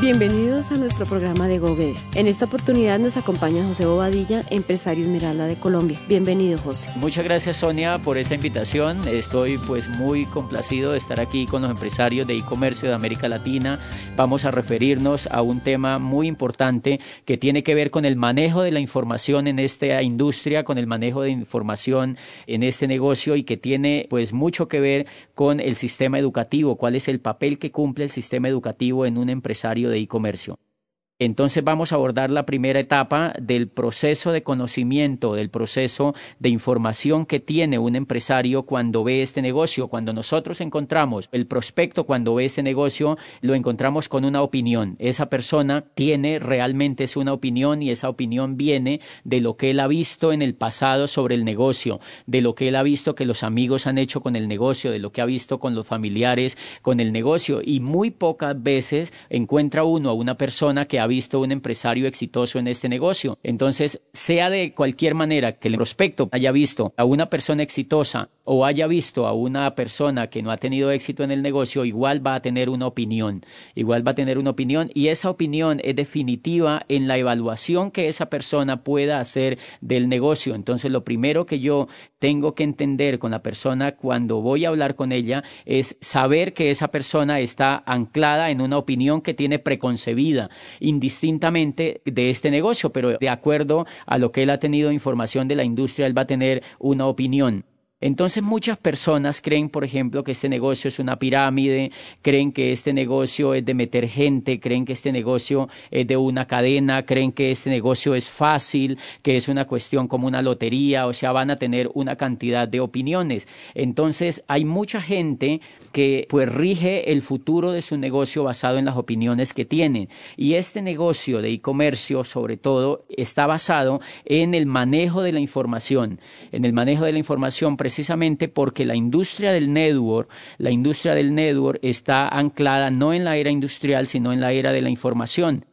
Bienvenidos a nuestro programa de GoBe. En esta oportunidad nos acompaña José Bobadilla, empresario Esmeralda de Colombia. Bienvenido, José. Muchas gracias, Sonia, por esta invitación. Estoy pues muy complacido de estar aquí con los empresarios de e-comercio de América Latina. Vamos a referirnos a un tema muy importante que tiene que ver con el manejo de la información en esta industria, con el manejo de información en este negocio y que tiene pues mucho que ver con el sistema educativo, cuál es el papel que cumple el sistema educativo en un empresario de e-comercio. Entonces vamos a abordar la primera etapa del proceso de conocimiento, del proceso de información que tiene un empresario cuando ve este negocio. Cuando nosotros encontramos el prospecto, cuando ve este negocio, lo encontramos con una opinión. Esa persona tiene realmente una opinión y esa opinión viene de lo que él ha visto en el pasado sobre el negocio, de lo que él ha visto que los amigos han hecho con el negocio, de lo que ha visto con los familiares con el negocio. Y muy pocas veces encuentra uno a una persona que ha visto un empresario exitoso en este negocio. Entonces, sea de cualquier manera que el prospecto haya visto a una persona exitosa o haya visto a una persona que no ha tenido éxito en el negocio, igual va a tener una opinión, igual va a tener una opinión y esa opinión es definitiva en la evaluación que esa persona pueda hacer del negocio. Entonces, lo primero que yo tengo que entender con la persona cuando voy a hablar con ella es saber que esa persona está anclada en una opinión que tiene preconcebida, indistintamente de este negocio, pero de acuerdo a lo que él ha tenido información de la industria, él va a tener una opinión. Entonces muchas personas creen, por ejemplo, que este negocio es una pirámide, creen que este negocio es de meter gente, creen que este negocio es de una cadena, creen que este negocio es fácil, que es una cuestión como una lotería, o sea, van a tener una cantidad de opiniones. Entonces hay mucha gente que pues rige el futuro de su negocio basado en las opiniones que tienen. Y este negocio de e-comercio, sobre todo, está basado en el manejo de la información, en el manejo de la información precisamente porque la industria del network, la industria del network está anclada no en la era industrial, sino en la era de la información.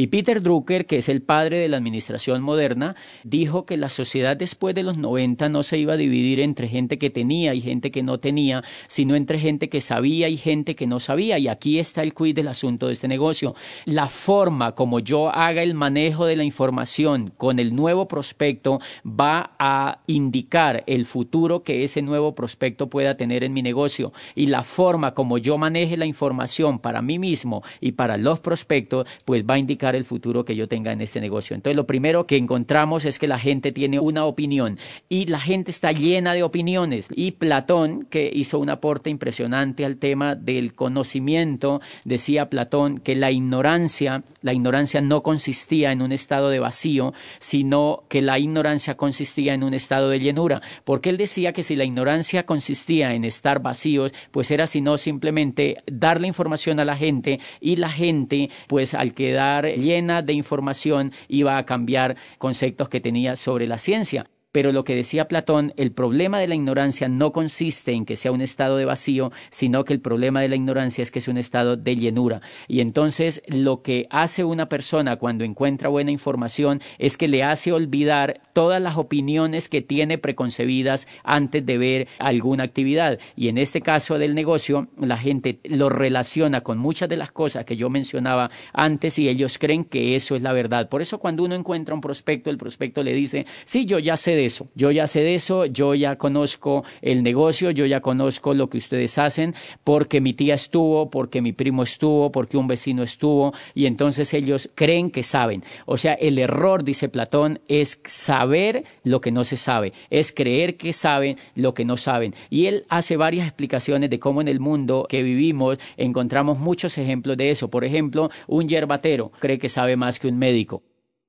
Y Peter Drucker, que es el padre de la administración moderna, dijo que la sociedad después de los 90 no se iba a dividir entre gente que tenía y gente que no tenía, sino entre gente que sabía y gente que no sabía. Y aquí está el quid del asunto de este negocio. La forma como yo haga el manejo de la información con el nuevo prospecto va a indicar el futuro que ese nuevo prospecto pueda tener en mi negocio. Y la forma como yo maneje la información para mí mismo y para los prospectos, pues va a indicar el futuro que yo tenga en este negocio. Entonces, lo primero que encontramos es que la gente tiene una opinión y la gente está llena de opiniones. Y Platón, que hizo un aporte impresionante al tema del conocimiento, decía Platón que la ignorancia, la ignorancia no consistía en un estado de vacío, sino que la ignorancia consistía en un estado de llenura. Porque él decía que si la ignorancia consistía en estar vacíos, pues era sino simplemente dar la información a la gente y la gente, pues al quedar llena de información iba a cambiar conceptos que tenía sobre la ciencia. Pero lo que decía Platón, el problema de la ignorancia no consiste en que sea un estado de vacío, sino que el problema de la ignorancia es que es un estado de llenura. Y entonces lo que hace una persona cuando encuentra buena información es que le hace olvidar todas las opiniones que tiene preconcebidas antes de ver alguna actividad. Y en este caso del negocio, la gente lo relaciona con muchas de las cosas que yo mencionaba antes y ellos creen que eso es la verdad. Por eso cuando uno encuentra un prospecto, el prospecto le dice, sí, yo ya sé yo ya sé de eso, yo ya conozco el negocio, yo ya conozco lo que ustedes hacen, porque mi tía estuvo, porque mi primo estuvo, porque un vecino estuvo, y entonces ellos creen que saben. O sea, el error, dice Platón, es saber lo que no se sabe, es creer que saben lo que no saben. Y él hace varias explicaciones de cómo en el mundo que vivimos encontramos muchos ejemplos de eso. Por ejemplo, un yerbatero cree que sabe más que un médico.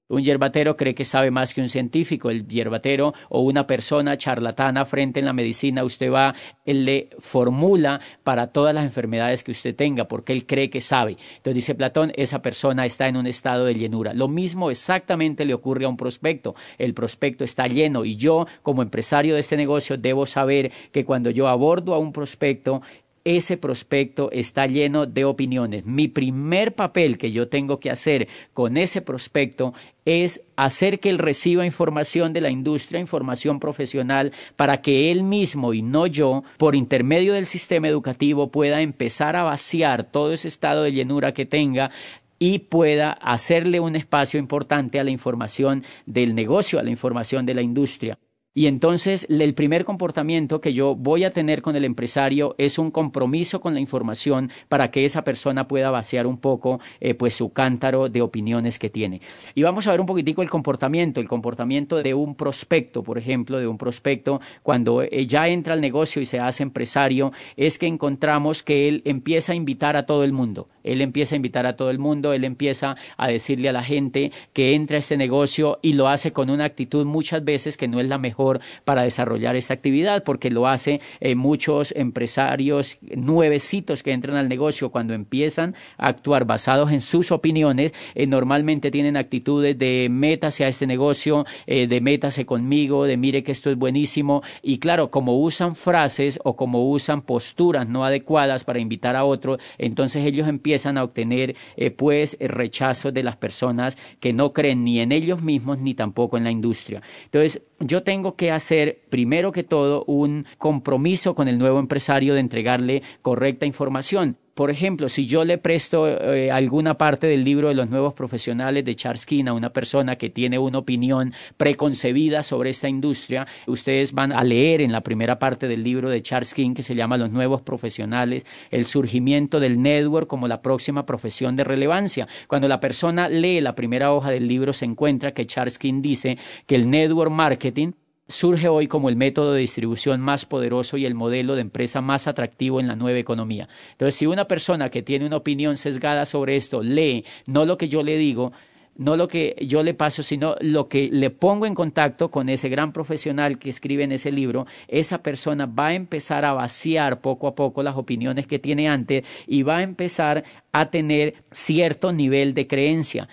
Un yerbatero cree que sabe más que un científico. El yerbatero o una persona charlatana frente en la medicina, usted va, él le formula para todas las enfermedades que usted tenga, porque él cree que sabe. Entonces dice Platón, esa persona está en un estado de llenura. Lo mismo exactamente le ocurre a un prospecto. El prospecto está lleno y yo, como empresario de este negocio, debo saber que cuando yo abordo a un prospecto, ese prospecto está lleno de opiniones. Mi primer papel que yo tengo que hacer con ese prospecto es hacer que él reciba información de la industria, información profesional, para que él mismo y no yo, por intermedio del sistema educativo, pueda empezar a vaciar todo ese estado de llenura que tenga y pueda hacerle un espacio importante a la información del negocio, a la información de la industria. Y entonces el primer comportamiento que yo voy a tener con el empresario es un compromiso con la información para que esa persona pueda vaciar un poco eh, pues su cántaro de opiniones que tiene. Y vamos a ver un poquitico el comportamiento, el comportamiento de un prospecto, por ejemplo, de un prospecto cuando eh, ya entra al negocio y se hace empresario, es que encontramos que él empieza a invitar a todo el mundo. Él empieza a invitar a todo el mundo, él empieza a decirle a la gente que entra a este negocio y lo hace con una actitud muchas veces que no es la mejor para desarrollar esta actividad, porque lo hace eh, muchos empresarios nuevecitos que entran al negocio cuando empiezan a actuar basados en sus opiniones, eh, normalmente tienen actitudes de métase a este negocio, eh, de métase conmigo, de mire que esto es buenísimo, y claro, como usan frases o como usan posturas no adecuadas para invitar a otros, entonces ellos empiezan a obtener pues rechazo de las personas que no creen ni en ellos mismos ni tampoco en la industria. Entonces, yo tengo que hacer, primero que todo, un compromiso con el nuevo empresario de entregarle correcta información. Por ejemplo, si yo le presto eh, alguna parte del libro de los nuevos profesionales de Charles King a una persona que tiene una opinión preconcebida sobre esta industria, ustedes van a leer en la primera parte del libro de Charles King que se llama Los nuevos profesionales, el surgimiento del network como la próxima profesión de relevancia. Cuando la persona lee la primera hoja del libro se encuentra que Charles King dice que el network marketing surge hoy como el método de distribución más poderoso y el modelo de empresa más atractivo en la nueva economía. Entonces, si una persona que tiene una opinión sesgada sobre esto lee no lo que yo le digo, no lo que yo le paso, sino lo que le pongo en contacto con ese gran profesional que escribe en ese libro, esa persona va a empezar a vaciar poco a poco las opiniones que tiene antes y va a empezar a tener cierto nivel de creencia.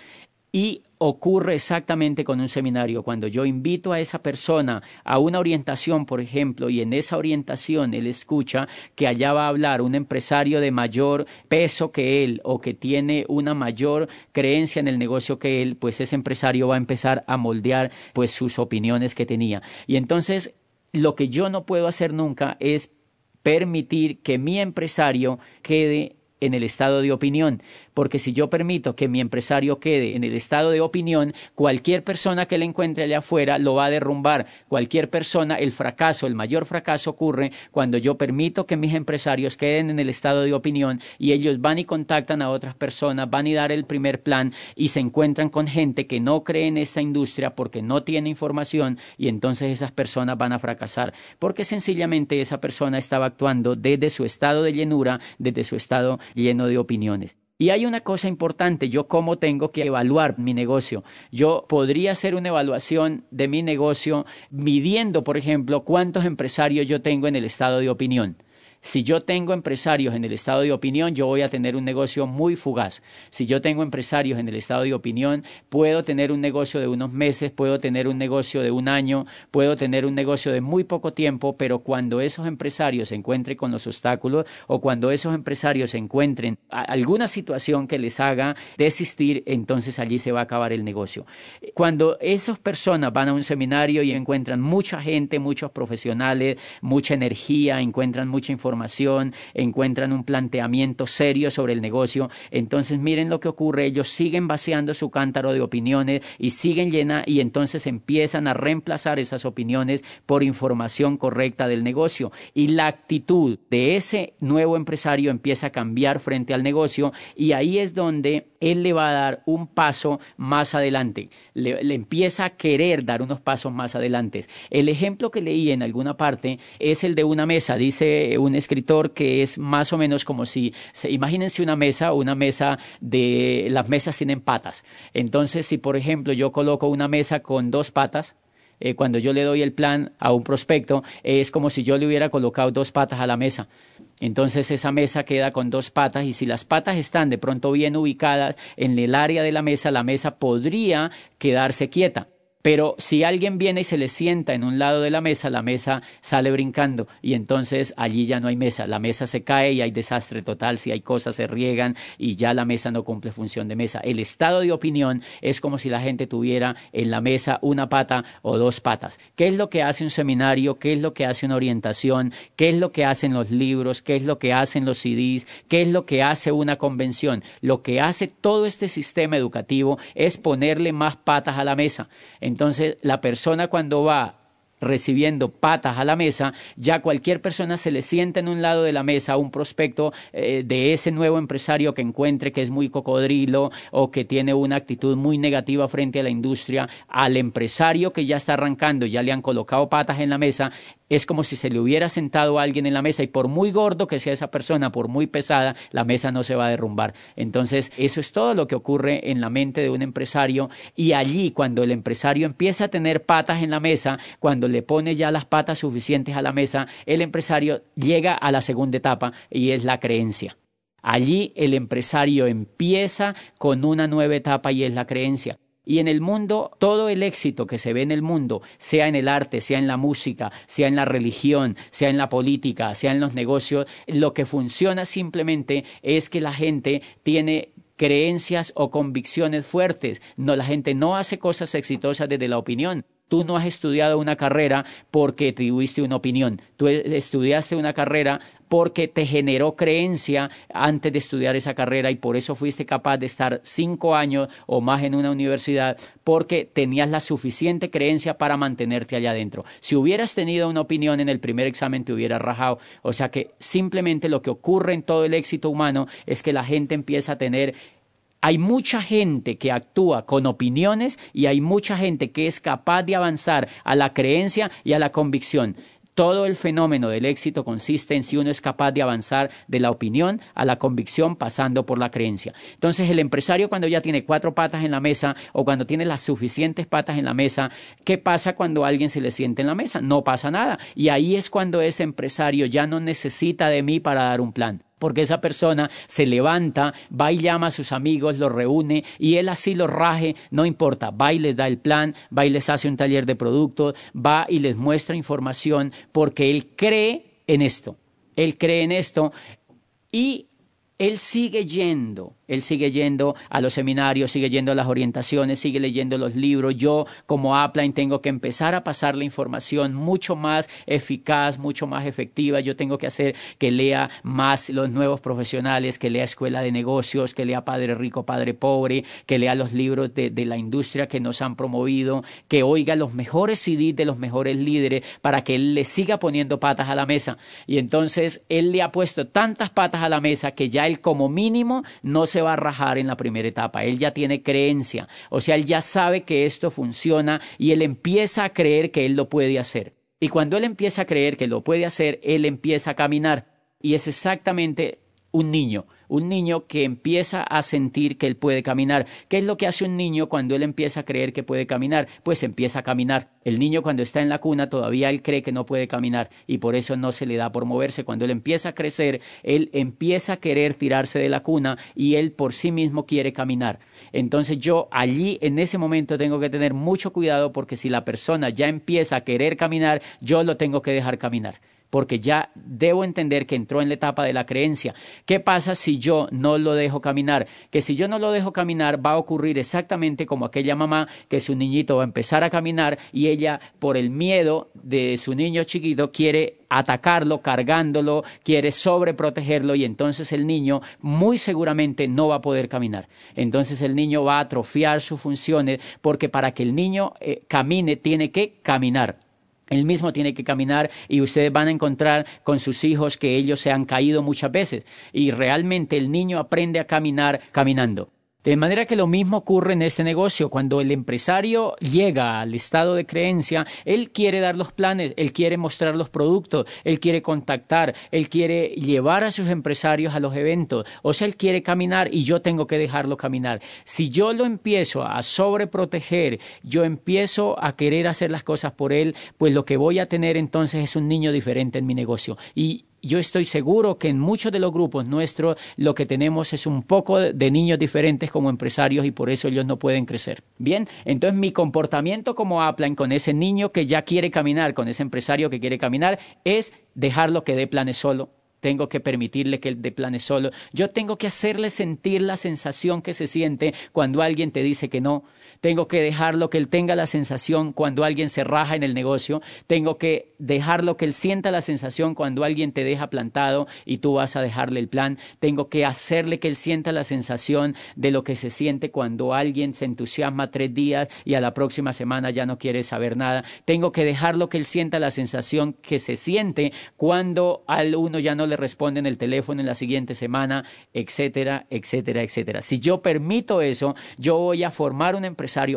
Y ocurre exactamente con un seminario. Cuando yo invito a esa persona a una orientación, por ejemplo, y en esa orientación él escucha que allá va a hablar un empresario de mayor peso que él o que tiene una mayor creencia en el negocio que él, pues ese empresario va a empezar a moldear pues sus opiniones que tenía. Y entonces lo que yo no puedo hacer nunca es permitir que mi empresario quede en el estado de opinión, porque si yo permito que mi empresario quede en el estado de opinión, cualquier persona que le encuentre allá afuera lo va a derrumbar. Cualquier persona, el fracaso, el mayor fracaso ocurre cuando yo permito que mis empresarios queden en el estado de opinión y ellos van y contactan a otras personas, van y dar el primer plan y se encuentran con gente que no cree en esta industria porque no tiene información y entonces esas personas van a fracasar, porque sencillamente esa persona estaba actuando desde su estado de llenura, desde su estado lleno de opiniones. Y hay una cosa importante, yo cómo tengo que evaluar mi negocio. Yo podría hacer una evaluación de mi negocio midiendo, por ejemplo, cuántos empresarios yo tengo en el estado de opinión. Si yo tengo empresarios en el estado de opinión, yo voy a tener un negocio muy fugaz. Si yo tengo empresarios en el estado de opinión, puedo tener un negocio de unos meses, puedo tener un negocio de un año, puedo tener un negocio de muy poco tiempo, pero cuando esos empresarios se encuentren con los obstáculos o cuando esos empresarios encuentren alguna situación que les haga desistir, entonces allí se va a acabar el negocio. Cuando esas personas van a un seminario y encuentran mucha gente, muchos profesionales, mucha energía, encuentran mucha información, información, encuentran un planteamiento serio sobre el negocio. Entonces miren lo que ocurre, ellos siguen vaciando su cántaro de opiniones y siguen llena y entonces empiezan a reemplazar esas opiniones por información correcta del negocio. Y la actitud de ese nuevo empresario empieza a cambiar frente al negocio y ahí es donde él le va a dar un paso más adelante, le, empieza a querer dar unos pasos más adelante. El ejemplo que leí en alguna parte es el de una mesa, dice un escritor que es más o menos como si, imagínense una mesa, una mesa de, las mesas tienen patas. Entonces, si por ejemplo yo coloco una mesa con dos patas, eh, cuando yo le doy el plan a un prospecto, es como si yo le hubiera colocado dos patas a la mesa. Entonces esa mesa queda con dos patas y si las patas están de pronto bien ubicadas en el área de la mesa, la mesa podría quedarse quieta. Pero si alguien viene y se le sienta en un lado de la mesa, la mesa sale brincando y entonces allí ya no hay mesa. La mesa se cae y hay desastre total. Si hay cosas se riegan y ya la mesa no cumple función de mesa. El estado de opinión es como si la gente tuviera en la mesa una pata o dos patas. ¿Qué es lo que hace un seminario? ¿Qué es lo que hace una orientación? ¿Qué es lo que hacen los libros? ¿Qué es lo que hacen los CDs? ¿Qué es lo que hace una convención? Lo que hace todo este sistema educativo es ponerle más patas a la mesa. La persona cuando va recibiendo patas a la mesa, ya cualquier persona se le sienta en un lado de la mesa un prospecto eh, de ese nuevo empresario que encuentre que es muy cocodrilo o que tiene una actitud muy negativa frente a la industria, al empresario que ya está arrancando, ya le han colocado patas en la mesa, es como si se le hubiera sentado a alguien en la mesa y por muy gordo que sea esa persona, por muy pesada, la mesa no se va a derrumbar. Entonces, eso es todo lo que ocurre en la mente de un empresario y allí cuando el empresario empieza a tener patas en la mesa, cuando le pone ya las patas suficientes a la mesa, el empresario llega a la segunda etapa y es la creencia. Allí el empresario empieza con una nueva etapa y es la creencia. Y en el mundo, todo el éxito que se ve en el mundo, sea en el arte, sea en la música, sea en la religión, sea en la política, sea en los negocios, lo que funciona simplemente es que la gente tiene creencias o convicciones fuertes. No, la gente no hace cosas exitosas desde la opinión. Tú no has estudiado una carrera porque tuviste una opinión. Tú estudiaste una carrera porque te generó creencia antes de estudiar esa carrera y por eso fuiste capaz de estar cinco años o más en una universidad porque tenías la suficiente creencia para mantenerte allá adentro. Si hubieras tenido una opinión en el primer examen te hubieras rajado. O sea que simplemente lo que ocurre en todo el éxito humano es que la gente empieza a tener hay mucha gente que actúa con opiniones y hay mucha gente que es capaz de avanzar a la creencia y a la convicción. Todo el fenómeno del éxito consiste en si uno es capaz de avanzar de la opinión a la convicción pasando por la creencia. Entonces el empresario cuando ya tiene cuatro patas en la mesa o cuando tiene las suficientes patas en la mesa, ¿qué pasa cuando alguien se le siente en la mesa? No pasa nada. Y ahí es cuando ese empresario ya no necesita de mí para dar un plan porque esa persona se levanta, va y llama a sus amigos, los reúne y él así los raje, no importa, va y les da el plan, va y les hace un taller de productos, va y les muestra información porque él cree en esto, él cree en esto y él sigue yendo él sigue yendo a los seminarios, sigue yendo a las orientaciones, sigue leyendo los libros. Yo, como Upline, tengo que empezar a pasar la información mucho más eficaz, mucho más efectiva. Yo tengo que hacer que lea más los nuevos profesionales, que lea Escuela de Negocios, que lea Padre Rico, Padre Pobre, que lea los libros de, de la industria que nos han promovido, que oiga los mejores CDs de los mejores líderes para que él le siga poniendo patas a la mesa. Y entonces él le ha puesto tantas patas a la mesa que ya él como mínimo no se va a rajar en la primera etapa, él ya tiene creencia, o sea, él ya sabe que esto funciona y él empieza a creer que él lo puede hacer. Y cuando él empieza a creer que lo puede hacer, él empieza a caminar. Y es exactamente un niño un niño que empieza a sentir que él puede caminar. ¿Qué es lo que hace un niño cuando él empieza a creer que puede caminar? Pues empieza a caminar. El niño cuando está en la cuna todavía él cree que no puede caminar y por eso no se le da por moverse. Cuando él empieza a crecer, él empieza a querer tirarse de la cuna y él por sí mismo quiere caminar. Entonces yo allí en ese momento tengo que tener mucho cuidado porque si la persona ya empieza a querer caminar, yo lo tengo que dejar caminar porque ya debo entender que entró en la etapa de la creencia. ¿Qué pasa si yo no lo dejo caminar? Que si yo no lo dejo caminar va a ocurrir exactamente como aquella mamá que su niñito va a empezar a caminar y ella por el miedo de su niño chiquito quiere atacarlo, cargándolo, quiere sobreprotegerlo y entonces el niño muy seguramente no va a poder caminar. Entonces el niño va a atrofiar sus funciones porque para que el niño eh, camine tiene que caminar. Él mismo tiene que caminar y ustedes van a encontrar con sus hijos que ellos se han caído muchas veces y realmente el niño aprende a caminar caminando. De manera que lo mismo ocurre en este negocio. Cuando el empresario llega al estado de creencia, él quiere dar los planes, él quiere mostrar los productos, él quiere contactar, él quiere llevar a sus empresarios a los eventos. O sea, él quiere caminar y yo tengo que dejarlo caminar. Si yo lo empiezo a sobreproteger, yo empiezo a querer hacer las cosas por él, pues lo que voy a tener entonces es un niño diferente en mi negocio. Y yo estoy seguro que en muchos de los grupos nuestros lo que tenemos es un poco de niños diferentes como empresarios y por eso ellos no pueden crecer. Bien, entonces mi comportamiento como Upline con ese niño que ya quiere caminar, con ese empresario que quiere caminar, es dejarlo que dé planes solo, tengo que permitirle que él de planes solo. Yo tengo que hacerle sentir la sensación que se siente cuando alguien te dice que no. Tengo que dejarlo que él tenga la sensación cuando alguien se raja en el negocio. Tengo que dejarlo que él sienta la sensación cuando alguien te deja plantado y tú vas a dejarle el plan. Tengo que hacerle que él sienta la sensación de lo que se siente cuando alguien se entusiasma tres días y a la próxima semana ya no quiere saber nada. Tengo que dejarlo que él sienta la sensación que se siente cuando al uno ya no le responde en el teléfono en la siguiente semana, etcétera, etcétera, etcétera. Si yo permito eso, yo voy a formar un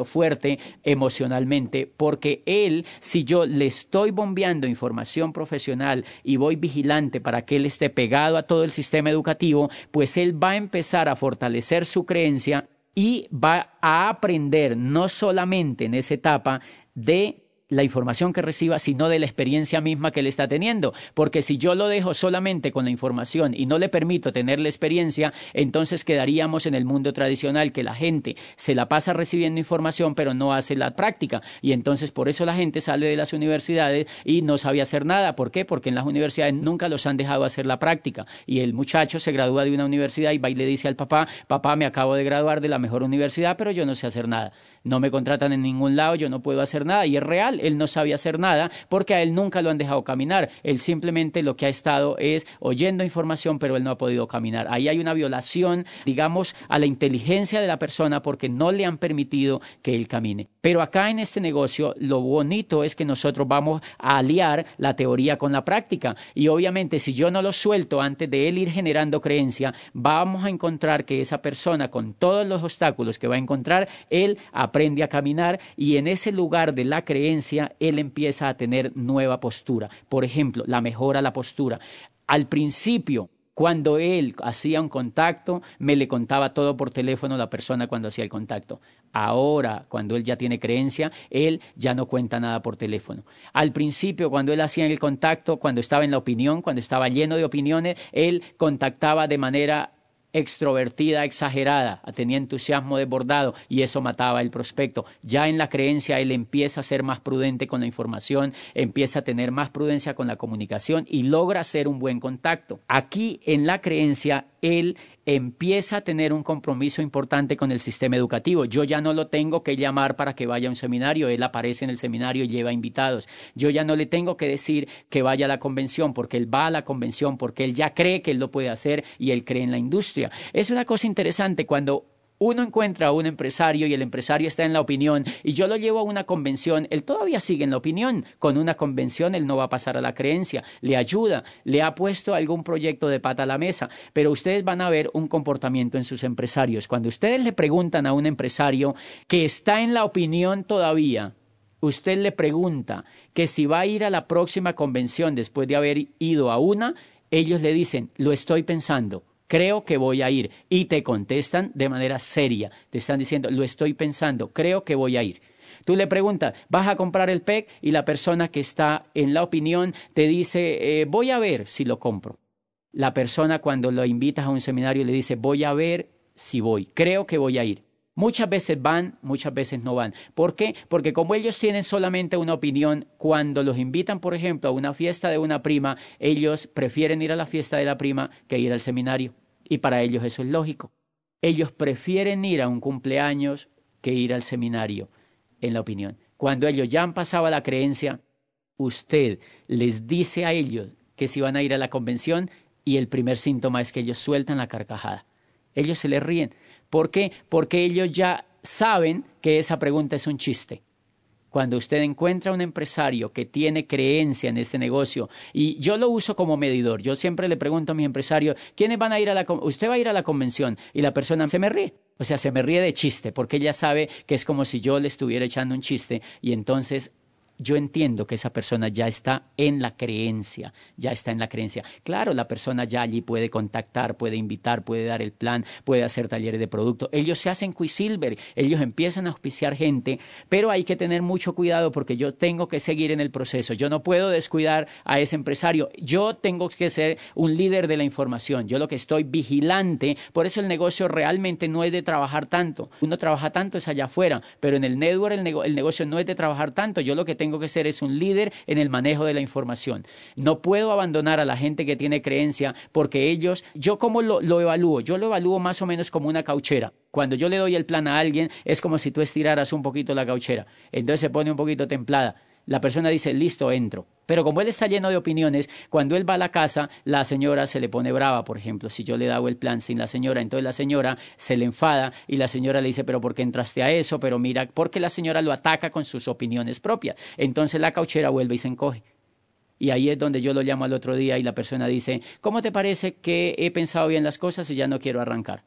fuerte emocionalmente porque él, si yo le estoy bombeando información profesional y voy vigilante para que él esté pegado a todo el sistema educativo, pues él va a empezar a fortalecer su creencia y va a aprender no solamente en esa etapa de la información que reciba, sino de la experiencia misma que él está teniendo. Porque si yo lo dejo solamente con la información y no le permito tener la experiencia, entonces quedaríamos en el mundo tradicional que la gente se la pasa recibiendo información pero no hace la práctica. Y entonces por eso la gente sale de las universidades y no sabe hacer nada. ¿Por qué? Porque en las universidades nunca los han dejado hacer la práctica. Y el muchacho se gradúa de una universidad y va y le dice al papá, papá, me acabo de graduar de la mejor universidad, pero yo no sé hacer nada. No me contratan en ningún lado, yo no puedo hacer nada. Y es real él no sabe hacer nada porque a él nunca lo han dejado caminar. Él simplemente lo que ha estado es oyendo información, pero él no ha podido caminar. Ahí hay una violación, digamos, a la inteligencia de la persona porque no le han permitido que él camine. Pero acá en este negocio lo bonito es que nosotros vamos a aliar la teoría con la práctica. Y obviamente si yo no lo suelto antes de él ir generando creencia, vamos a encontrar que esa persona con todos los obstáculos que va a encontrar, él aprende a caminar y en ese lugar de la creencia, él empieza a tener nueva postura. Por ejemplo, la mejora la postura. Al principio, cuando él hacía un contacto, me le contaba todo por teléfono la persona cuando hacía el contacto. Ahora, cuando él ya tiene creencia, él ya no cuenta nada por teléfono. Al principio, cuando él hacía el contacto, cuando estaba en la opinión, cuando estaba lleno de opiniones, él contactaba de manera extrovertida, exagerada, tenía entusiasmo desbordado y eso mataba el prospecto. Ya en la creencia él empieza a ser más prudente con la información, empieza a tener más prudencia con la comunicación y logra hacer un buen contacto. Aquí en la creencia él empieza a tener un compromiso importante con el sistema educativo. Yo ya no lo tengo que llamar para que vaya a un seminario, él aparece en el seminario y lleva invitados. Yo ya no le tengo que decir que vaya a la convención, porque él va a la convención, porque él ya cree que él lo puede hacer y él cree en la industria. Es una cosa interesante cuando uno encuentra a un empresario y el empresario está en la opinión y yo lo llevo a una convención, él todavía sigue en la opinión. Con una convención él no va a pasar a la creencia, le ayuda, le ha puesto algún proyecto de pata a la mesa, pero ustedes van a ver un comportamiento en sus empresarios. Cuando ustedes le preguntan a un empresario que está en la opinión todavía, usted le pregunta que si va a ir a la próxima convención después de haber ido a una, ellos le dicen, lo estoy pensando creo que voy a ir. Y te contestan de manera seria. Te están diciendo, lo estoy pensando, creo que voy a ir. Tú le preguntas, ¿vas a comprar el PEC? Y la persona que está en la opinión te dice, eh, voy a ver si lo compro. La persona cuando lo invitas a un seminario le dice, voy a ver si voy, creo que voy a ir. Muchas veces van, muchas veces no van. ¿Por qué? Porque como ellos tienen solamente una opinión, cuando los invitan, por ejemplo, a una fiesta de una prima, ellos prefieren ir a la fiesta de la prima que ir al seminario. Y para ellos eso es lógico. Ellos prefieren ir a un cumpleaños que ir al seminario, en la opinión. Cuando ellos ya han pasado a la creencia, usted les dice a ellos que si van a ir a la convención y el primer síntoma es que ellos sueltan la carcajada. Ellos se les ríen. ¿Por qué? Porque ellos ya saben que esa pregunta es un chiste. cuando usted encuentra un empresario que tiene creencia en este negocio, y yo lo uso como medidor, yo siempre le pregunto a mi empresario, ¿quiénes van a ir a la, usted va a ir a la convención? Y la persona se me ríe. O sea, se me ríe de chiste, porque ella sabe que es como si yo le estuviera echando un chiste y entonces yo entiendo que esa persona ya está en la creencia, ya está en la creencia. Claro, la persona ya allí puede contactar, puede invitar, puede dar el plan, puede hacer talleres de producto. Ellos se hacen Quisilver, ellos empiezan a auspiciar gente, pero hay que tener mucho cuidado porque yo tengo que seguir en el proceso. Yo no puedo descuidar a ese empresario. Yo tengo que ser un líder de la información. Yo lo que estoy vigilante, por eso el negocio realmente no es de trabajar tanto. Uno trabaja tanto es allá afuera, pero en el network el, el negocio no es de trabajar tanto. Yo lo que tengo tengo que ser es un líder en el manejo de la información. No puedo abandonar a la gente que tiene creencia porque ellos, yo cómo lo, lo evalúo, yo lo evalúo más o menos como una cauchera. Cuando yo le doy el plan a alguien es como si tú estiraras un poquito la cauchera. Entonces se pone un poquito templada la persona dice, listo, entro. Pero como él está lleno de opiniones, cuando él va a la casa, la señora se le pone brava, por ejemplo, si yo le dado el plan sin la señora, entonces la señora se le enfada y la señora le dice, pero ¿por qué entraste a eso? Pero mira, porque la señora lo ataca con sus opiniones propias. Entonces la cauchera vuelve y se encoge. Y ahí es donde yo lo llamo al otro día y la persona dice, ¿cómo te parece que he pensado bien las cosas y ya no quiero arrancar?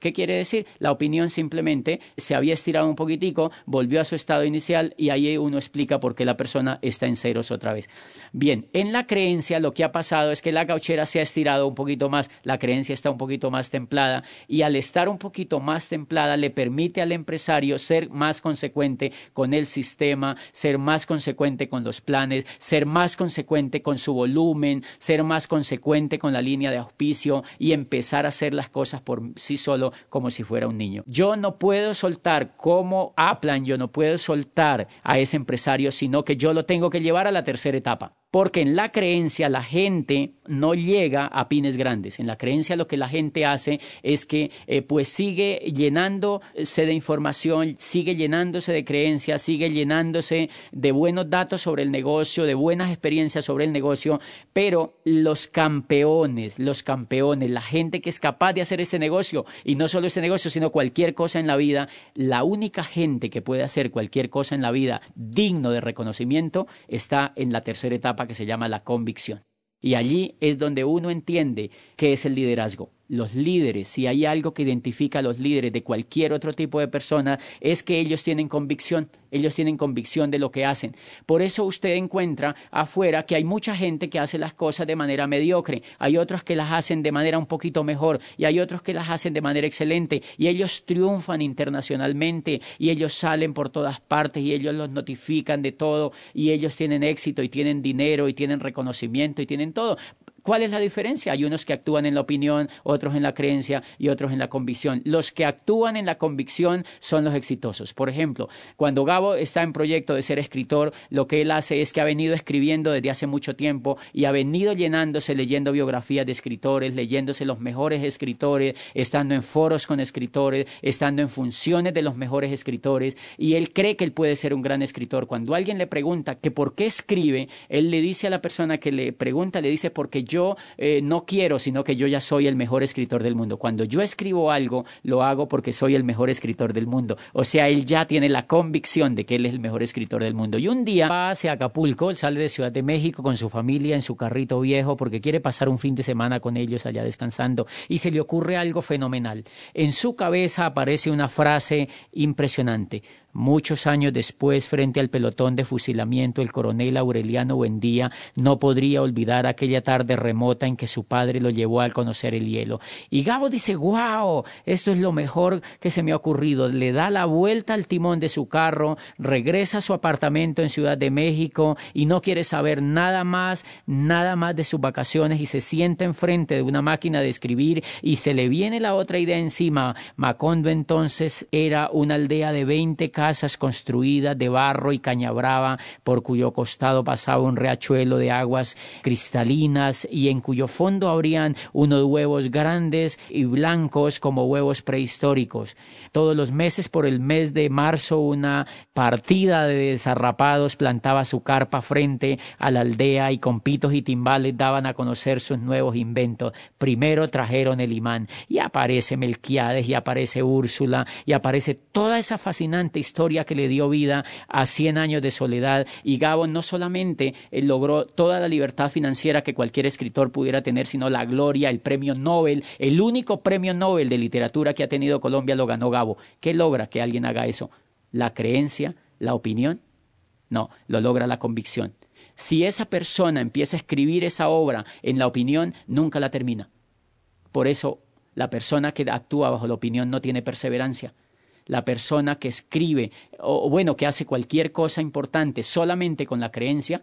¿Qué quiere decir? La opinión simplemente se había estirado un poquitico, volvió a su estado inicial y ahí uno explica por qué la persona está en ceros otra vez. Bien, en la creencia lo que ha pasado es que la gauchera se ha estirado un poquito más, la creencia está un poquito más templada y al estar un poquito más templada le permite al empresario ser más consecuente con el sistema, ser más consecuente con los planes, ser más consecuente con su volumen, ser más consecuente con la línea de auspicio y empezar a hacer las cosas por sí solo como si fuera un niño. Yo no puedo soltar como Aplan, yo no puedo soltar a ese empresario, sino que yo lo tengo que llevar a la tercera etapa porque en la creencia la gente no llega a pines grandes. En la creencia lo que la gente hace es que eh, pues sigue llenándose de información, sigue llenándose de creencias, sigue llenándose de buenos datos sobre el negocio, de buenas experiencias sobre el negocio, pero los campeones, los campeones, la gente que es capaz de hacer este negocio, y no solo este negocio, sino cualquier cosa en la vida, la única gente que puede hacer cualquier cosa en la vida digno de reconocimiento está en la tercera que se llama la convicción. Y allí es donde uno entiende qué es el liderazgo los líderes, si hay algo que identifica a los líderes de cualquier otro tipo de persona, es que ellos tienen convicción, ellos tienen convicción de lo que hacen. Por eso usted encuentra afuera que hay mucha gente que hace las cosas de manera mediocre, hay otros que las hacen de manera un poquito mejor. Y hay otros que las hacen de manera excelente. Y ellos triunfan internacionalmente. Y ellos salen por todas partes. Y ellos los notifican de todo. Y ellos tienen éxito y tienen dinero y tienen reconocimiento y tienen todo. ¿Cuál es la diferencia? Hay unos que actúan en la opinión, otros en la creencia y otros en la convicción. Los que actúan en la convicción son los exitosos. Por ejemplo, cuando Gabo está en proyecto de ser escritor, lo que él hace es que ha venido escribiendo desde hace mucho tiempo y ha venido llenándose leyendo biografías de escritores, leyéndose los mejores escritores, estando en foros con escritores, estando en funciones de los mejores escritores y él cree que él puede ser un gran escritor. Cuando alguien le pregunta que por qué escribe, él le dice a la persona que le pregunta, le dice porque yo eh, no quiero, sino que yo ya soy el mejor escritor del mundo. Cuando yo escribo algo, lo hago porque soy el mejor escritor del mundo. O sea, él ya tiene la convicción de que él es el mejor escritor del mundo. Y un día va hacia Acapulco, él sale de Ciudad de México con su familia en su carrito viejo porque quiere pasar un fin de semana con ellos allá descansando y se le ocurre algo fenomenal. En su cabeza aparece una frase impresionante. Muchos años después, frente al pelotón de fusilamiento, el coronel Aureliano Buendía no podría olvidar aquella tarde remota en que su padre lo llevó a conocer el hielo. Y Gabo dice, wow, esto es lo mejor que se me ha ocurrido. Le da la vuelta al timón de su carro, regresa a su apartamento en Ciudad de México y no quiere saber nada más, nada más de sus vacaciones y se sienta enfrente de una máquina de escribir y se le viene la otra idea encima. Macondo entonces era una aldea de veinte casas construidas de barro y caña brava, por cuyo costado pasaba un riachuelo de aguas cristalinas y en cuyo fondo habrían unos huevos grandes y blancos como huevos prehistóricos. Todos los meses, por el mes de marzo, una partida de desarrapados plantaba su carpa frente a la aldea y con pitos y timbales daban a conocer sus nuevos inventos. Primero trajeron el imán y aparece Melquiades y aparece Úrsula y aparece toda esa fascinante historia que le dio vida a 100 años de soledad y Gabo no solamente eh, logró toda la libertad financiera que cualquier escritor pudiera tener, sino la gloria, el premio Nobel, el único premio Nobel de literatura que ha tenido Colombia lo ganó Gabo. ¿Qué logra que alguien haga eso? ¿La creencia? ¿La opinión? No, lo logra la convicción. Si esa persona empieza a escribir esa obra en la opinión, nunca la termina. Por eso, la persona que actúa bajo la opinión no tiene perseverancia. La persona que escribe, o bueno, que hace cualquier cosa importante solamente con la creencia,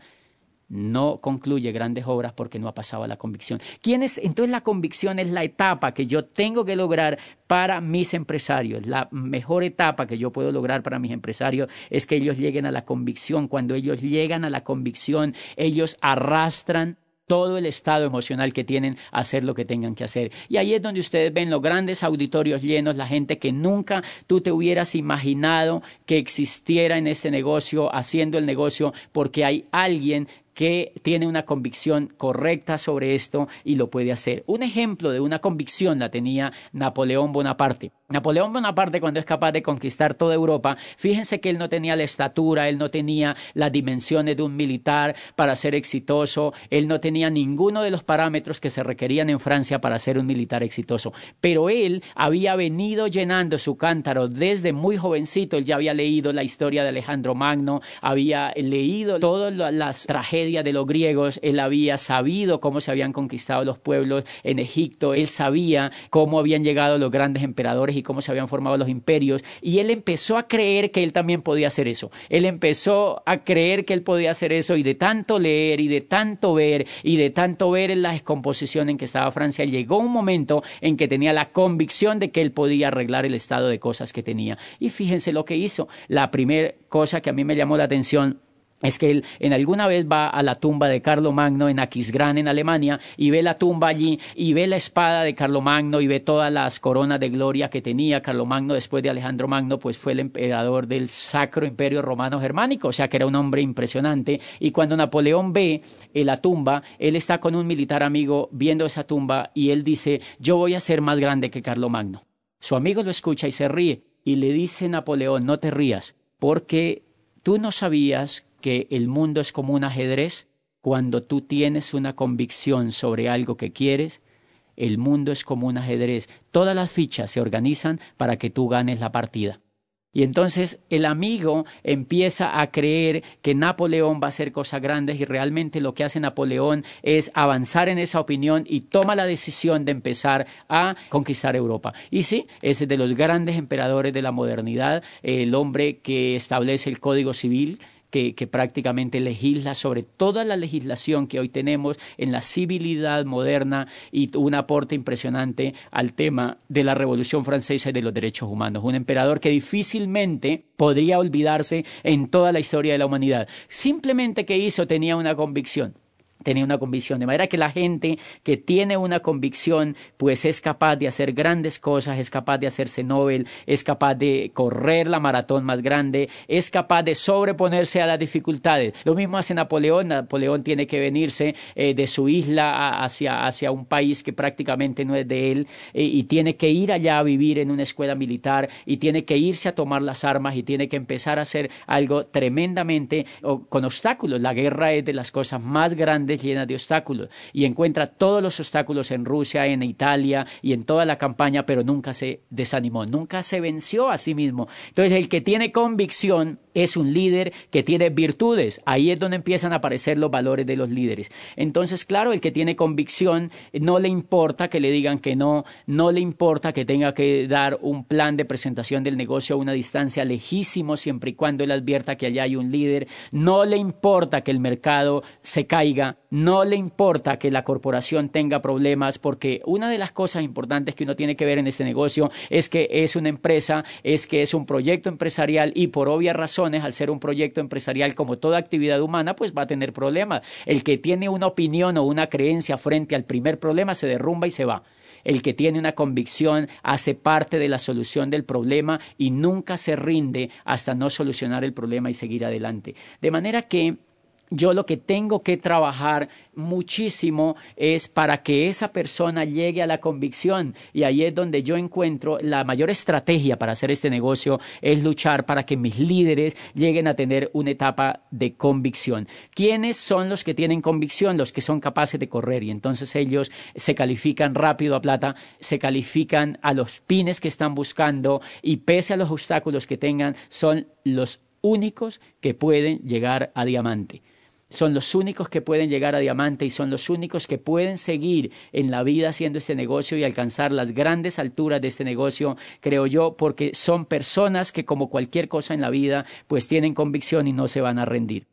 no concluye grandes obras porque no ha pasado a la convicción. ¿Quién es? Entonces la convicción es la etapa que yo tengo que lograr para mis empresarios. La mejor etapa que yo puedo lograr para mis empresarios es que ellos lleguen a la convicción. Cuando ellos llegan a la convicción, ellos arrastran todo el estado emocional que tienen a hacer lo que tengan que hacer. Y ahí es donde ustedes ven los grandes auditorios llenos, la gente que nunca tú te hubieras imaginado que existiera en este negocio, haciendo el negocio, porque hay alguien que tiene una convicción correcta sobre esto y lo puede hacer. Un ejemplo de una convicción la tenía Napoleón Bonaparte. Napoleón Bonaparte cuando es capaz de conquistar toda Europa, fíjense que él no tenía la estatura, él no tenía las dimensiones de un militar para ser exitoso, él no tenía ninguno de los parámetros que se requerían en Francia para ser un militar exitoso, pero él había venido llenando su cántaro desde muy jovencito, él ya había leído la historia de Alejandro Magno, había leído todas las tragedias de los griegos, él había sabido cómo se habían conquistado los pueblos en Egipto, él sabía cómo habían llegado los grandes emperadores y cómo se habían formado los imperios, y él empezó a creer que él también podía hacer eso. Él empezó a creer que él podía hacer eso y de tanto leer y de tanto ver y de tanto ver en la descomposición en que estaba Francia, llegó un momento en que tenía la convicción de que él podía arreglar el estado de cosas que tenía. Y fíjense lo que hizo. La primera cosa que a mí me llamó la atención es que él en alguna vez va a la tumba de Carlomagno en Aquisgrán, en Alemania, y ve la tumba allí, y ve la espada de Carlomagno, y ve todas las coronas de gloria que tenía Carlomagno después de Alejandro Magno, pues fue el emperador del Sacro Imperio Romano Germánico, o sea que era un hombre impresionante. Y cuando Napoleón ve en la tumba, él está con un militar amigo viendo esa tumba, y él dice, yo voy a ser más grande que Carlomagno. Su amigo lo escucha y se ríe, y le dice Napoleón, no te rías, porque tú no sabías que el mundo es como un ajedrez, cuando tú tienes una convicción sobre algo que quieres, el mundo es como un ajedrez. Todas las fichas se organizan para que tú ganes la partida. Y entonces el amigo empieza a creer que Napoleón va a hacer cosas grandes y realmente lo que hace Napoleón es avanzar en esa opinión y toma la decisión de empezar a conquistar Europa. Y sí, es de los grandes emperadores de la modernidad, el hombre que establece el Código Civil, que, prácticamente legisla sobre toda la legislación que hoy tenemos en la civilidad moderna y un aporte impresionante al tema de la Revolución Francesa y de los derechos humanos. Un emperador que difícilmente podría olvidarse en toda la historia de la humanidad. Simplemente que hizo tenía una convicción tenía una convicción. De manera que la gente que tiene una convicción, pues es capaz de hacer grandes cosas, es capaz de hacerse Nobel, es capaz de correr la maratón más grande, es capaz de sobreponerse a las dificultades. Lo mismo hace Napoleón. Napoleón tiene que venirse eh, de su isla hacia, hacia un país que prácticamente no es de él eh, y tiene que ir allá a vivir en una escuela militar y tiene que irse a tomar las armas y tiene que empezar a hacer algo tremendamente con obstáculos. La guerra es de las cosas más grandes llena de obstáculos y encuentra todos los obstáculos en Rusia, en Italia y en toda la campaña, pero nunca se desanimó, nunca se venció a sí mismo. Entonces el que tiene convicción es un líder que tiene virtudes. Ahí es donde empiezan a aparecer los valores de los líderes. Entonces, claro, el que tiene convicción no le importa que le digan que no, no le importa que tenga que dar un plan de presentación del negocio a una distancia lejísimo siempre y cuando él advierta que allá hay un líder, no le importa que el mercado se caiga, no le importa que la corporación tenga problemas, porque una de las cosas importantes que uno tiene que ver en este negocio es que es una empresa, es que es un proyecto empresarial y por obvias al ser un proyecto empresarial como toda actividad humana, pues va a tener problemas. El que tiene una opinión o una creencia frente al primer problema se derrumba y se va. El que tiene una convicción hace parte de la solución del problema y nunca se rinde hasta no solucionar el problema y seguir adelante. De manera que yo lo que tengo que trabajar muchísimo es para que esa persona llegue a la convicción y ahí es donde yo encuentro la mayor estrategia para hacer este negocio es luchar para que mis líderes lleguen a tener una etapa de convicción. ¿Quiénes son los que tienen convicción? Los que son capaces de correr y entonces ellos se califican rápido a plata, se califican a los pines que están buscando y pese a los obstáculos que tengan son los únicos que pueden llegar a diamante son los únicos que pueden llegar a diamante y son los únicos que pueden seguir en la vida haciendo este negocio y alcanzar las grandes alturas de este negocio, creo yo, porque son personas que como cualquier cosa en la vida, pues tienen convicción y no se van a rendir.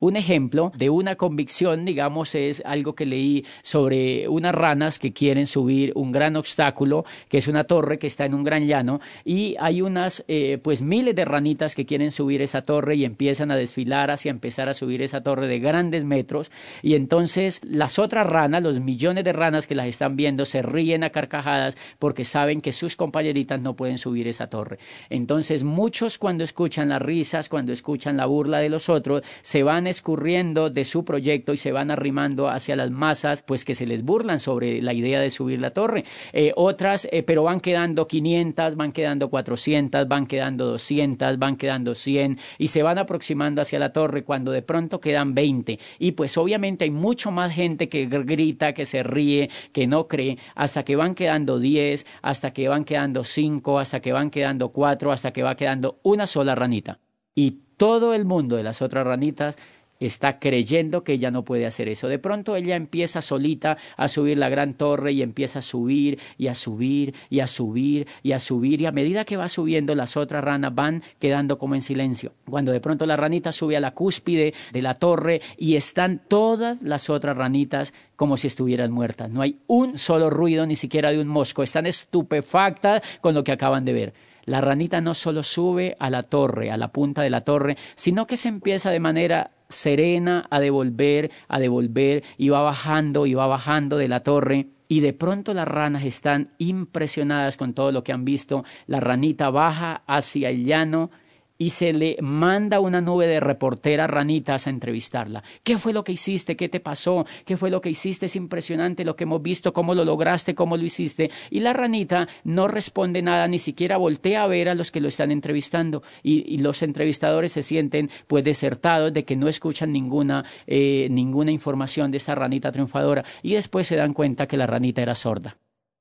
Un ejemplo de una convicción, digamos, es algo que leí sobre unas ranas que quieren subir un gran obstáculo, que es una torre que está en un gran llano, y hay unas, eh, pues miles de ranitas que quieren subir esa torre y empiezan a desfilar hacia empezar a subir esa torre de grandes metros, y entonces las otras ranas, los millones de ranas que las están viendo, se ríen a carcajadas porque saben que sus compañeritas no pueden subir esa torre. Entonces muchos cuando escuchan las risas, cuando escuchan la burla de los otros, se van escurriendo de su proyecto y se van arrimando hacia las masas, pues que se les burlan sobre la idea de subir la torre. Eh, otras, eh, pero van quedando 500, van quedando 400, van quedando 200, van quedando 100 y se van aproximando hacia la torre cuando de pronto quedan 20. Y pues obviamente hay mucho más gente que grita, que se ríe, que no cree, hasta que van quedando 10, hasta que van quedando 5, hasta que van quedando 4, hasta que va quedando una sola ranita. Y todo el mundo de las otras ranitas está creyendo que ella no puede hacer eso. De pronto ella empieza solita a subir la gran torre y empieza a subir y a subir y a subir y a subir y a medida que va subiendo las otras ranas van quedando como en silencio. Cuando de pronto la ranita sube a la cúspide de la torre y están todas las otras ranitas como si estuvieran muertas. No hay un solo ruido ni siquiera de un mosco. Están estupefactas con lo que acaban de ver la ranita no solo sube a la torre, a la punta de la torre, sino que se empieza de manera serena a devolver, a devolver, y va bajando y va bajando de la torre. Y de pronto las ranas están impresionadas con todo lo que han visto. La ranita baja hacia el llano y se le manda una nube de reporteras ranitas a entrevistarla. ¿Qué fue lo que hiciste? ¿Qué te pasó? ¿Qué fue lo que hiciste? Es impresionante lo que hemos visto, cómo lo lograste, cómo lo hiciste. Y la ranita no responde nada, ni siquiera voltea a ver a los que lo están entrevistando. Y, los entrevistadores se sienten pues desertados de que no escuchan ninguna, eh, ninguna información de esta ranita triunfadora. Y después se dan cuenta que la ranita era sorda.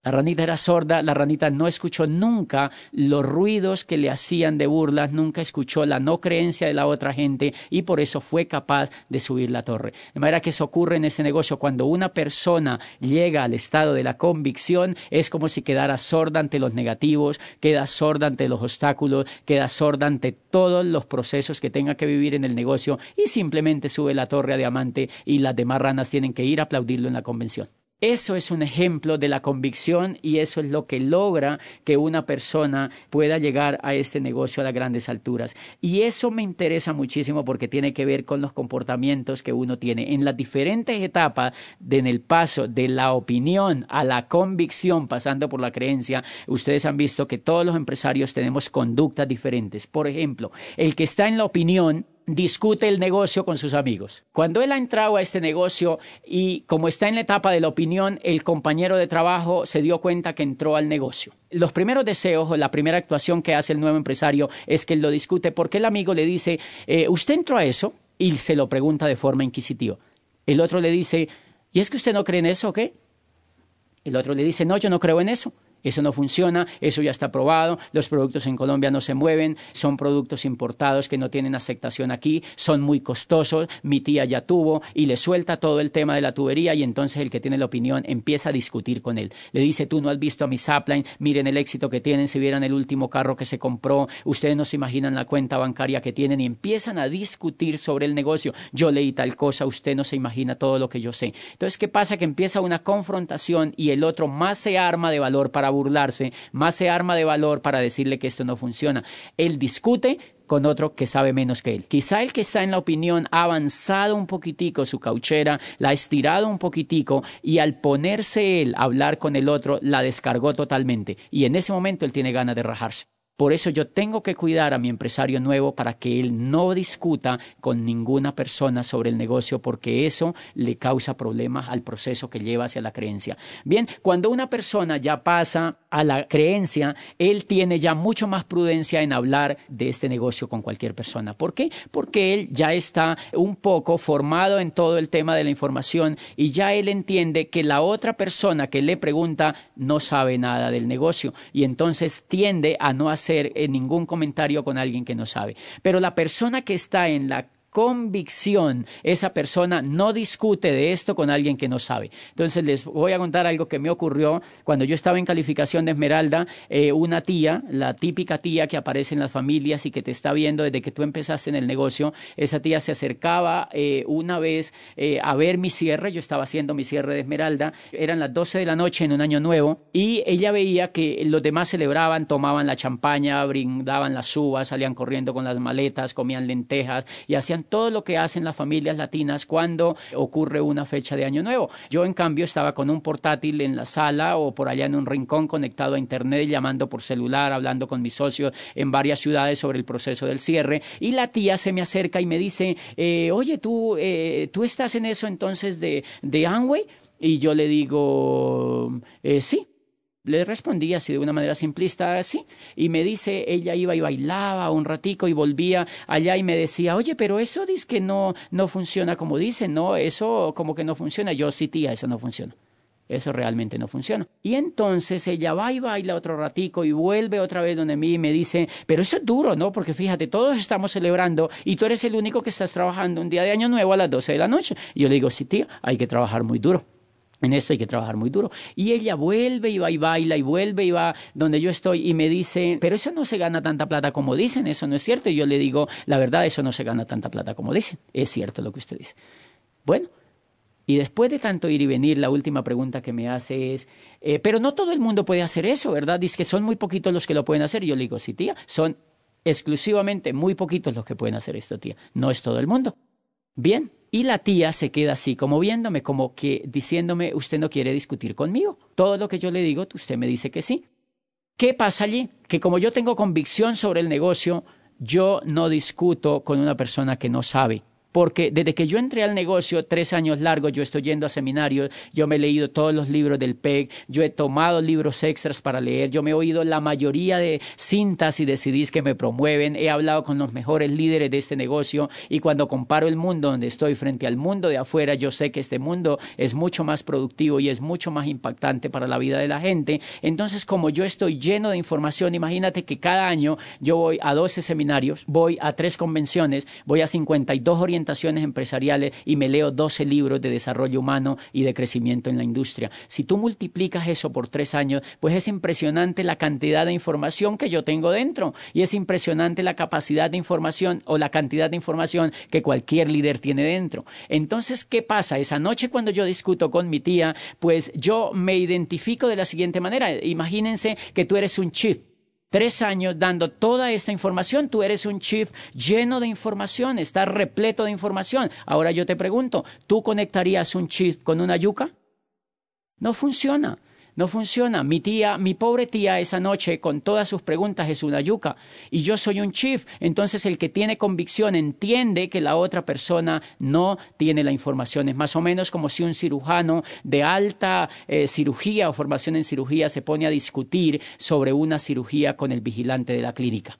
La ranita era sorda, la ranita no escuchó nunca los ruidos que le hacían de burlas, nunca escuchó la no creencia de la otra gente y por eso fue capaz de subir la torre. De manera que eso ocurre en ese negocio. Cuando una persona llega al estado de la convicción, es como si quedara sorda ante los negativos, queda sorda ante los obstáculos, queda sorda ante todos los procesos que tenga que vivir en el negocio y simplemente sube la torre a diamante y las demás ranas tienen que ir a aplaudirlo en la convención. Eso es un ejemplo de la convicción y eso es lo que logra que una persona pueda llegar a este negocio a las grandes alturas. Y eso me interesa muchísimo porque tiene que ver con los comportamientos que uno tiene en las diferentes etapas de, en el paso de la opinión a la convicción, pasando por la creencia. Ustedes han visto que todos los empresarios tenemos conductas diferentes. Por ejemplo, el que está en la opinión discute el negocio con sus amigos. Cuando él ha entrado a este negocio y como está en la etapa de la opinión, el compañero de trabajo se dio cuenta que entró al negocio. Los primeros deseos o la primera actuación que hace el nuevo empresario es que él lo discute porque el amigo le dice, eh, ¿usted entró a eso? Y se lo pregunta de forma inquisitiva. El otro le dice, ¿y es que usted no cree en eso o qué? El otro le dice, no, yo no creo en eso. Eso no funciona, eso ya está probado, los productos en Colombia no se mueven, son productos importados que no tienen aceptación aquí, son muy costosos, mi tía ya tuvo y le suelta todo el tema de la tubería y entonces el que tiene la opinión empieza a discutir con él. Le dice, tú no has visto a mi Sapline, miren el éxito que tienen, si vieran el último carro que se compró, ustedes no se imaginan la cuenta bancaria que tienen y empiezan a discutir sobre el negocio. Yo leí tal cosa, usted no se imagina todo lo que yo sé. Entonces, ¿qué pasa? Que empieza una confrontación y el otro más se arma de valor para burlarse, más se arma de valor para decirle que esto no funciona. Él discute con otro que sabe menos que él. Quizá el que está en la opinión ha avanzado un poquitico su cauchera, la ha estirado un poquitico y al ponerse él a hablar con el otro la descargó totalmente y en ese momento él tiene ganas de rajarse. Por eso yo tengo que cuidar a mi empresario nuevo para que él no discuta con ninguna persona sobre el negocio porque eso le causa problemas al proceso que lleva hacia la creencia. Bien, cuando una persona ya pasa a la creencia, él tiene ya mucho más prudencia en hablar de este negocio con cualquier persona. ¿Por qué? Porque él ya está un poco formado en todo el tema de la información y ya él entiende que la otra persona que le pregunta no sabe nada del negocio y entonces tiende a no hacer hacer eh, ningún comentario con alguien que no sabe. Pero la persona que está en la convicción, esa persona no discute de esto con alguien que no sabe. Entonces les voy a contar algo que me ocurrió cuando yo estaba en calificación de Esmeralda, eh, una tía, la típica tía que aparece en las familias y que te está viendo desde que tú empezaste en el negocio, esa tía se acercaba eh, una vez eh, a ver mi cierre, yo estaba haciendo mi cierre de Esmeralda, eran las 12 de la noche en un año nuevo y ella veía que los demás celebraban, tomaban la champaña, brindaban las uvas, salían corriendo con las maletas, comían lentejas y hacían todo lo que hacen las familias latinas cuando ocurre una fecha de Año Nuevo. Yo, en cambio, estaba con un portátil en la sala o por allá en un rincón conectado a Internet, llamando por celular, hablando con mis socios en varias ciudades sobre el proceso del cierre. Y la tía se me acerca y me dice, eh, oye, ¿tú, eh, ¿tú estás en eso entonces de, de Amway? Y yo le digo, eh, sí. Le respondí así de una manera simplista, así, y me dice, ella iba y bailaba un ratico y volvía allá y me decía, oye, pero eso dice que no, no funciona como dicen, no, eso como que no funciona. Yo, sí, tía, eso no funciona. Eso realmente no funciona. Y entonces ella va y baila otro ratico y vuelve otra vez donde mí y me dice, pero eso es duro, ¿no? Porque fíjate, todos estamos celebrando y tú eres el único que estás trabajando un día de año nuevo a las 12 de la noche. Y yo le digo, sí, tía, hay que trabajar muy duro. En esto hay que trabajar muy duro. Y ella vuelve y va y baila y vuelve y va donde yo estoy y me dice, pero eso no se gana tanta plata como dicen, eso no es cierto. Y yo le digo, la verdad, eso no se gana tanta plata como dicen. Es cierto lo que usted dice. Bueno, y después de tanto ir y venir, la última pregunta que me hace es, eh, pero no todo el mundo puede hacer eso, ¿verdad? Dice que son muy poquitos los que lo pueden hacer. Y yo le digo, sí, tía, son exclusivamente muy poquitos los que pueden hacer esto, tía. No es todo el mundo. Bien, y la tía se queda así, como viéndome, como que diciéndome, usted no quiere discutir conmigo. Todo lo que yo le digo, usted me dice que sí. ¿Qué pasa allí? Que como yo tengo convicción sobre el negocio, yo no discuto con una persona que no sabe porque desde que yo entré al negocio, tres años largos, yo estoy yendo a seminarios, yo me he leído todos los libros del PEG, yo he tomado libros extras para leer, yo me he oído la mayoría de cintas y de CDs que me promueven, he hablado con los mejores líderes de este negocio y cuando comparo el mundo donde estoy frente al mundo de afuera, yo sé que este mundo es mucho más productivo y es mucho más impactante para la vida de la gente. Entonces, como yo estoy lleno de información, imagínate que cada año yo voy a 12 seminarios, voy a tres convenciones, voy a 52 orientaciones empresariales y me leo 12 libros de desarrollo humano y de crecimiento en la industria. Si tú multiplicas eso por tres años, pues es impresionante la cantidad de información que yo tengo dentro y es impresionante la capacidad de información o la cantidad de información que cualquier líder tiene dentro. Entonces, ¿qué pasa? Esa noche cuando yo discuto con mi tía, pues yo me identifico de la siguiente manera. Imagínense que tú eres un chief tres años dando toda esta información, tú eres un chief lleno de información, estás repleto de información. Ahora yo te pregunto, ¿tú conectarías un chief con una yuca? No funciona. No funciona. Mi tía, mi pobre tía esa noche con todas sus preguntas es una yuca y yo soy un chief. Entonces el que tiene convicción entiende que la otra persona no tiene la información. Es más o menos como si un cirujano de alta eh, cirugía o formación en cirugía se pone a discutir sobre una cirugía con el vigilante de la clínica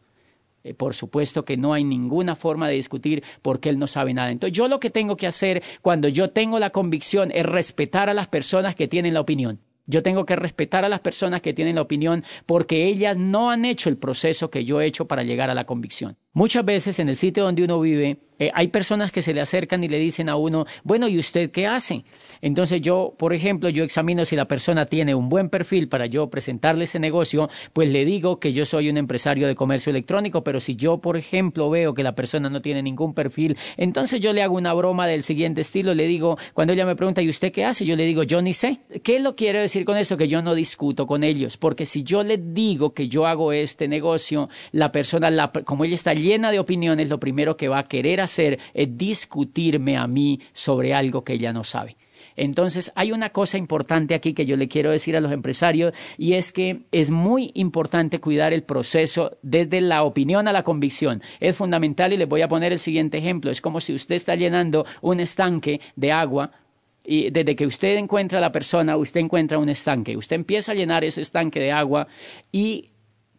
eh, por supuesto que no hay ninguna forma de discutir porque él no sabe nada. Entonces yo lo que tengo que hacer cuando yo tengo la convicción es respetar a las personas que tienen la opinión. Yo tengo que respetar a las personas que tienen la opinión porque ellas no han hecho el proceso que yo he hecho para llegar a la convicción. Muchas veces en el sitio donde uno vive eh, hay personas que se le acercan y le dicen a uno, bueno, ¿y usted qué hace? Entonces yo, por ejemplo, yo examino si la persona tiene un buen perfil para yo presentarle ese negocio, pues le digo que yo soy un empresario de comercio electrónico, pero si yo, por ejemplo, veo que la persona no tiene ningún perfil, entonces yo le hago una broma del siguiente estilo, le digo, cuando ella me pregunta, ¿y usted qué hace? Yo le digo, yo ni sé. ¿Qué lo quiero decir con eso? Que yo no discuto con ellos, porque si yo le digo que yo hago este negocio, la persona, la, como ella está llena de opiniones, lo primero que va a querer hacer es discutirme a mí sobre algo que ella no sabe. Entonces, hay una cosa importante aquí que yo le quiero decir a los empresarios y es que es muy importante cuidar el proceso desde la opinión a la convicción. Es fundamental y les voy a poner el siguiente ejemplo. Es como si usted está llenando un estanque de agua y desde que usted encuentra a la persona, usted encuentra un estanque. Usted empieza a llenar ese estanque de agua y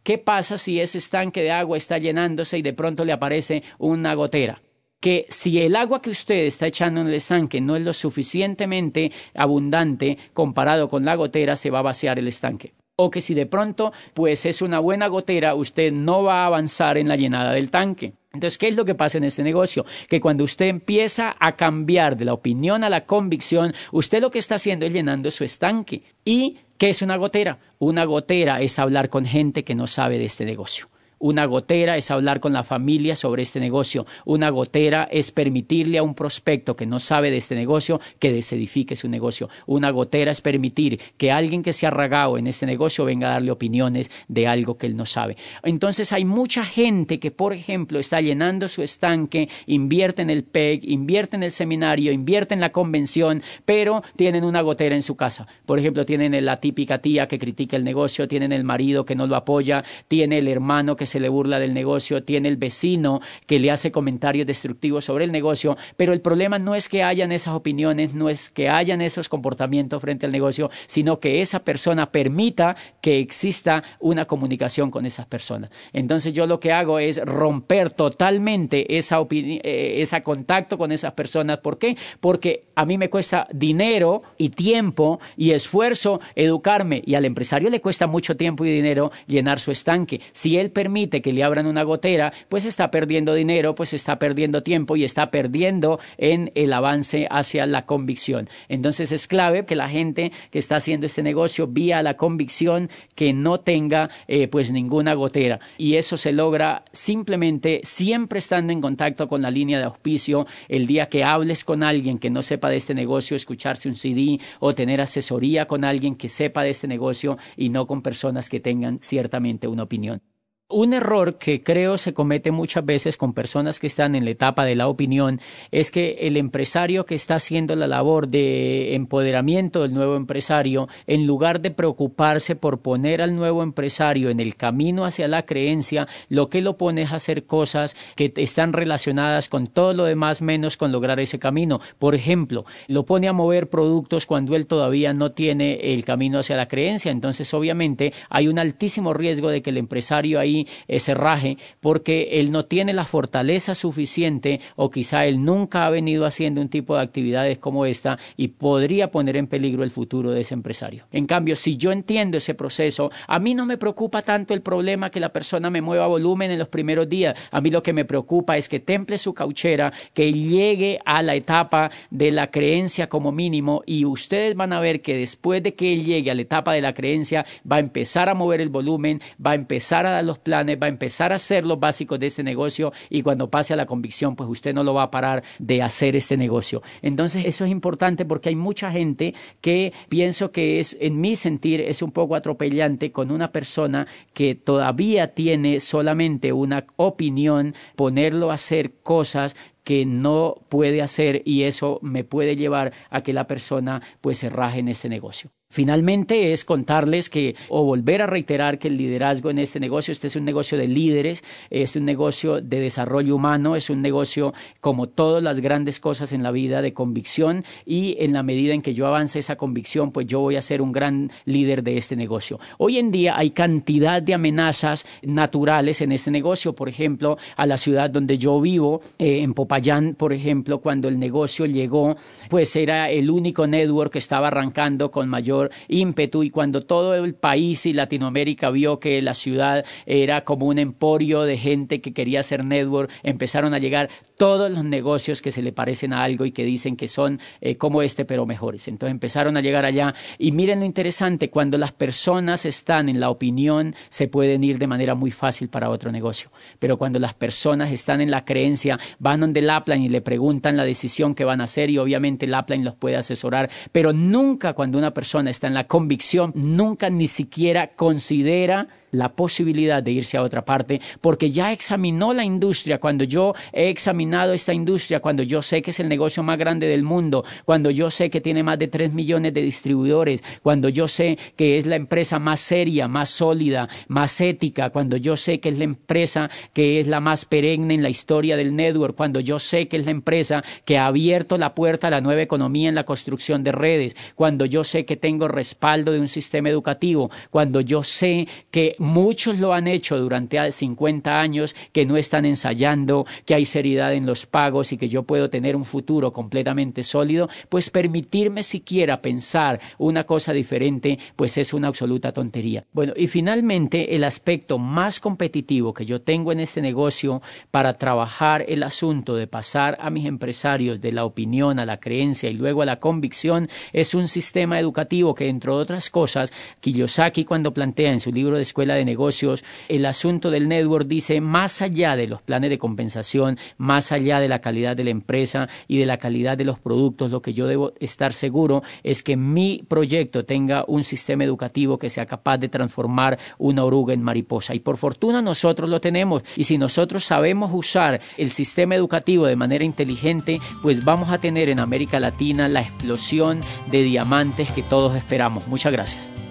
¿qué pasa si ese estanque de agua está llenándose y de pronto le aparece una gotera? que si el agua que usted está echando en el estanque no es lo suficientemente abundante comparado con la gotera, se va a vaciar el estanque. O que si de pronto pues es una buena gotera, usted no va a avanzar en la llenada del tanque. Entonces, ¿qué es lo que pasa en este negocio? Que cuando usted empieza a cambiar de la opinión a la convicción, usted lo que está haciendo es llenando su estanque. ¿Y qué es una gotera? Una gotera es hablar con gente que no sabe de este negocio. Una gotera es hablar con la familia sobre este negocio. Una gotera es permitirle a un prospecto que no sabe de este negocio que desedifique su negocio. Una gotera es permitir que alguien que se ha ragado en este negocio venga a darle opiniones de algo que él no sabe. Entonces hay mucha gente que, por ejemplo, está llenando su estanque, invierte en el PEG, invierte en el seminario, invierte en la convención, pero tienen una gotera en su casa. Por ejemplo, tienen la típica tía que critica el negocio, tienen el marido que no lo apoya, tiene el hermano que se le burla del negocio, tiene el vecino que le hace comentarios destructivos sobre el negocio, pero el problema no es que hayan esas opiniones, no es que hayan esos comportamientos frente al negocio, sino que esa persona permita que exista una comunicación con esas personas. Entonces yo lo que hago es romper totalmente esa eh, ese contacto con esas personas. ¿Por qué? Porque a mí me cuesta dinero y tiempo y esfuerzo educarme y al empresario le cuesta mucho tiempo y dinero llenar su estanque. Si él permite que le abran una gotera, pues está perdiendo dinero, pues está perdiendo tiempo y está perdiendo en el avance hacia la convicción. Entonces es clave que la gente que está haciendo este negocio vía la convicción que no tenga eh, pues ninguna gotera y eso se logra simplemente siempre estando en contacto con la línea de auspicio el día que hables con alguien que no sepa de este negocio, escucharse un CD o tener asesoría con alguien que sepa de este negocio y no con personas que tengan ciertamente una opinión. Un error que creo se comete muchas veces con personas que están en la etapa de la opinión es que el empresario que está haciendo la labor de empoderamiento del nuevo empresario, en lugar de preocuparse por poner al nuevo empresario en el camino hacia la creencia, lo que lo pone es hacer cosas que están relacionadas con todo lo demás menos con lograr ese camino. Por ejemplo, lo pone a mover productos cuando él todavía no tiene el camino hacia la creencia. Entonces, obviamente, hay un altísimo riesgo de que el empresario ahí ese raje porque él no tiene la fortaleza suficiente o quizá él nunca ha venido haciendo un tipo de actividades como esta y podría poner en peligro el futuro de ese empresario. En cambio, si yo entiendo ese proceso, a mí no me preocupa tanto el problema que la persona me mueva volumen en los primeros días. A mí lo que me preocupa es que temple su cauchera, que llegue a la etapa de la creencia como mínimo y ustedes van a ver que después de que él llegue a la etapa de la creencia va a empezar a mover el volumen, va a empezar a dar los va a empezar a hacer los básicos de este negocio y cuando pase a la convicción, pues usted no lo va a parar de hacer este negocio. Entonces, eso es importante porque hay mucha gente que pienso que es, en mi sentir, es un poco atropellante con una persona que todavía tiene solamente una opinión, ponerlo a hacer cosas que no puede hacer y eso me puede llevar a que la persona pues se raje en este negocio. Finalmente es contarles que o volver a reiterar que el liderazgo en este negocio, este es un negocio de líderes, es un negocio de desarrollo humano, es un negocio como todas las grandes cosas en la vida de convicción y en la medida en que yo avance esa convicción, pues yo voy a ser un gran líder de este negocio. Hoy en día hay cantidad de amenazas naturales en este negocio, por ejemplo, a la ciudad donde yo vivo, eh, en Popayán, por ejemplo, cuando el negocio llegó, pues era el único network que estaba arrancando con mayor ímpetu y cuando todo el país y Latinoamérica vio que la ciudad era como un emporio de gente que quería hacer network, empezaron a llegar todos los negocios que se le parecen a algo y que dicen que son eh, como este pero mejores. Entonces empezaron a llegar allá. Y miren lo interesante, cuando las personas están en la opinión se pueden ir de manera muy fácil para otro negocio, pero cuando las personas están en la creencia van donde Lapline y le preguntan la decisión que van a hacer y obviamente Lapline los puede asesorar, pero nunca cuando una persona está en la convicción, nunca ni siquiera considera la posibilidad de irse a otra parte porque ya examinó la industria, cuando yo he examinado esta industria, cuando yo sé que es el negocio más grande del mundo, cuando yo sé que tiene más de 3 millones de distribuidores, cuando yo sé que es la empresa más seria, más sólida, más ética, cuando yo sé que es la empresa que es la más perenne en la historia del network, cuando yo sé que es la empresa que ha abierto la puerta a la nueva economía en la construcción de redes, cuando yo sé que tengo respaldo de un sistema educativo, cuando yo sé que muchos lo han hecho durante 50 años, que no están ensayando, que hay seriedad en los pagos y que yo puedo tener un futuro completamente sólido, pues permitirme siquiera pensar una cosa diferente, pues es una absoluta tontería. Bueno, y finalmente el aspecto más competitivo que yo tengo en este negocio para trabajar el asunto de pasar a mis empresarios de la opinión a la creencia y luego a la convicción es un sistema educativo que, entre otras cosas, Kiyosaki cuando plantea en su libro de De Negocios el asunto del network dice, más allá de los planes de compensación, más allá de la calidad de la empresa y de la calidad de los productos, lo que yo debo estar seguro es que mi proyecto tenga un sistema educativo que sea capaz de transformar una oruga en mariposa. Y por fortuna nosotros lo tenemos. Y si nosotros sabemos usar el sistema educativo de manera inteligente, pues vamos a tener en América Latina la explosión de diamantes que todos esperamos. Muchas gracias.